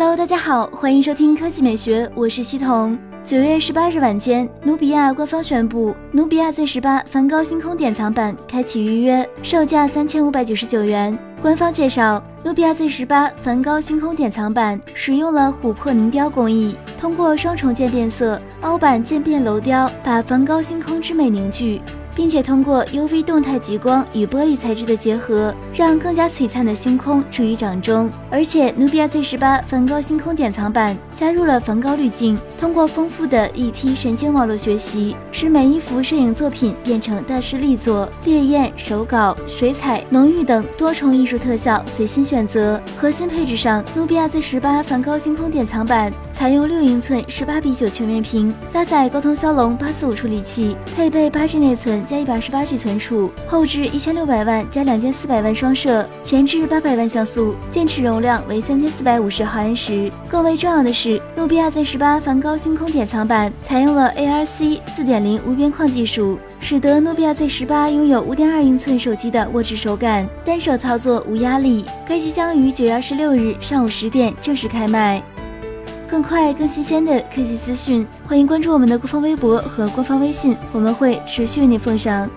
Hello，大家好，欢迎收听科技美学，我是西彤。九月十八日晚间，努比亚官方宣布，努比亚 Z 十八梵高星空典藏版开启预约，售价三千五百九十九元。官方介绍，努比亚 Z 十八梵高星空典藏版使用了琥珀凝雕工艺，通过双重渐变色、凹版渐变镂雕，把梵高星空之美凝聚。并且通过 UV 动态极光与玻璃材质的结合，让更加璀璨的星空置于掌中。而且，努比亚 Z 十八梵高星空典藏版加入了梵高滤镜，通过丰富的 ET 神经网络学习，使每一幅摄影作品变成大师力作，烈焰、手稿、水彩、浓郁等多重艺术特效随心选择。核心配置上，努比亚 Z 十八梵高星空典藏版采用六英寸十八比九全面屏，搭载高通骁龙八四五处理器，配备八 G 内存。加一百二十八 G 存储，后置一千六百万加两千四百万双摄，前置八百万像素，电池容量为三千四百五十毫安时。更为重要的是，努比亚 Z 十八梵高星空典藏版采用了 ARC 四点零无边框技术，使得努比亚 Z 十八拥有五点二英寸手机的握持手感，单手操作无压力。该机将于九月二十六日上午十点正式开卖。更快、更新鲜的科技资讯，欢迎关注我们的官方微博和官方微信，我们会持续为您奉上。